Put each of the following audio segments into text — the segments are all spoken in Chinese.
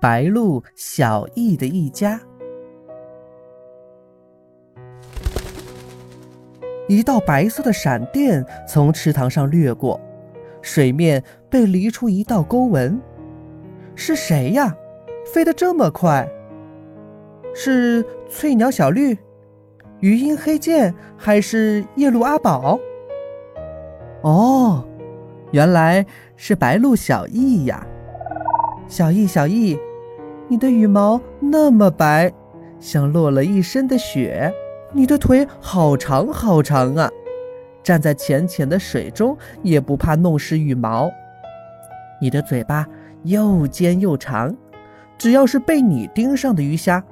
白鹭、小易的一家。一道白色的闪电从池塘上掠过，水面被犁出一道沟纹。是谁呀？飞得这么快？是翠鸟小绿、鱼鹰黑剑，还是夜鹭阿宝？哦，原来是白鹭小易呀！小易，小易，你的羽毛那么白，像落了一身的雪。你的腿好长好长啊，站在浅浅的水中也不怕弄湿羽毛。你的嘴巴又尖又长，只要是被你盯上的鱼虾，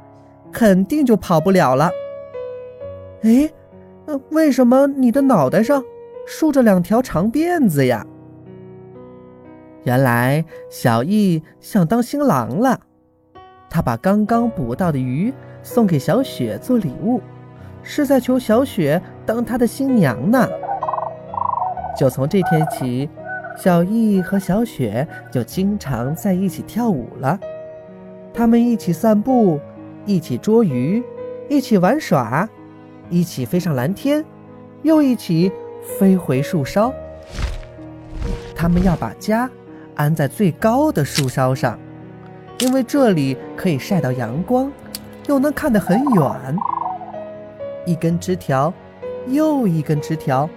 肯定就跑不了了。哎，为什么你的脑袋上竖着两条长辫子呀？原来小易想当新郎了，他把刚刚捕到的鱼送给小雪做礼物。是在求小雪当他的新娘呢。就从这天起，小易和小雪就经常在一起跳舞了。他们一起散步，一起捉鱼，一起玩耍，一起飞上蓝天，又一起飞回树梢。他们要把家安在最高的树梢上，因为这里可以晒到阳光，又能看得很远。一根枝条，又一根枝条，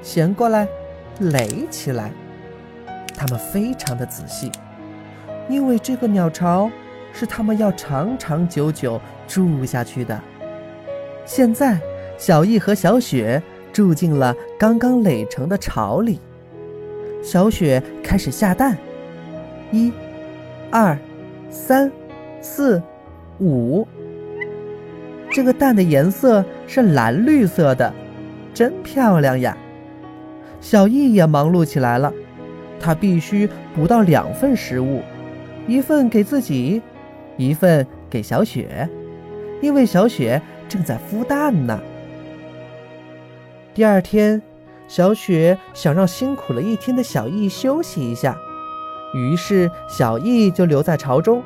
衔过来，垒起来。他们非常的仔细，因为这个鸟巢是他们要长长久久住下去的。现在，小易和小雪住进了刚刚垒成的巢里。小雪开始下蛋，一、二、三、四、五。这个蛋的颜色是蓝绿色的，真漂亮呀！小易也忙碌起来了，他必须捕到两份食物，一份给自己，一份给小雪，因为小雪正在孵蛋呢。第二天，小雪想让辛苦了一天的小易休息一下，于是小易就留在巢中，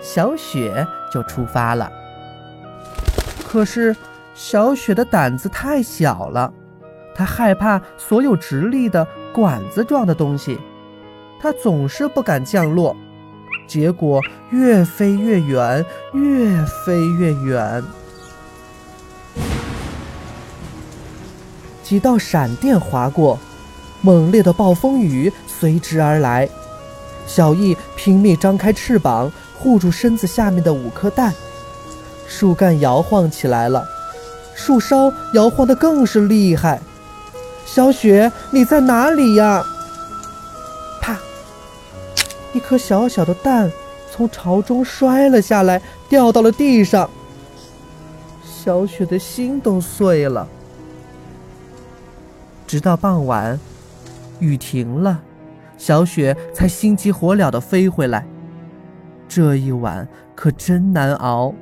小雪就出发了。可是，小雪的胆子太小了，她害怕所有直立的管子状的东西，她总是不敢降落，结果越飞越远，越飞越远。几道闪电划过，猛烈的暴风雨随之而来。小易拼命张开翅膀，护住身子下面的五颗蛋。树干摇晃起来了，树梢摇晃得更是厉害。小雪，你在哪里呀？啪！一颗小小的蛋从巢中摔了下来，掉到了地上。小雪的心都碎了。直到傍晚，雨停了，小雪才心急火燎地飞回来。这一晚可真难熬。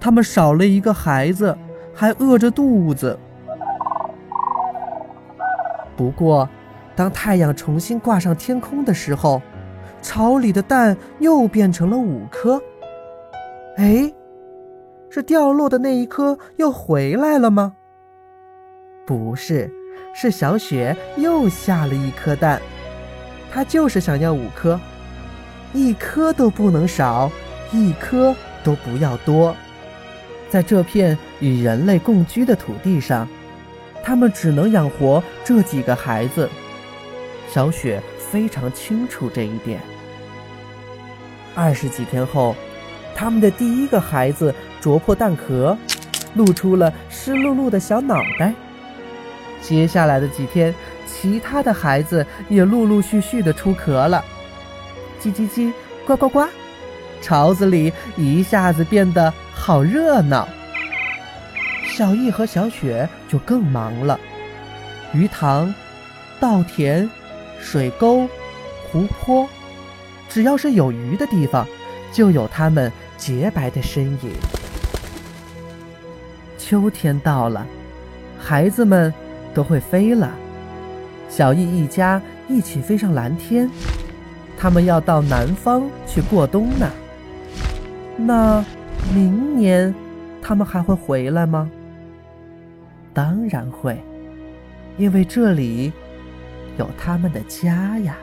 他们少了一个孩子，还饿着肚子。不过，当太阳重新挂上天空的时候，巢里的蛋又变成了五颗。哎，是掉落的那一颗又回来了吗？不是，是小雪又下了一颗蛋。她就是想要五颗，一颗都不能少，一颗都不要多。在这片与人类共居的土地上，他们只能养活这几个孩子。小雪非常清楚这一点。二十几天后，他们的第一个孩子啄破蛋壳，露出了湿漉漉的小脑袋。接下来的几天，其他的孩子也陆陆续续的出壳了。叽叽叽，呱呱呱，巢子里一下子变得。好热闹，小易和小雪就更忙了。鱼塘、稻田、水沟、湖泊，只要是有鱼的地方，就有它们洁白的身影。秋天到了，孩子们都会飞了。小易一家一起飞上蓝天，他们要到南方去过冬呢。那明年他们还会回来吗？当然会，因为这里有他们的家呀。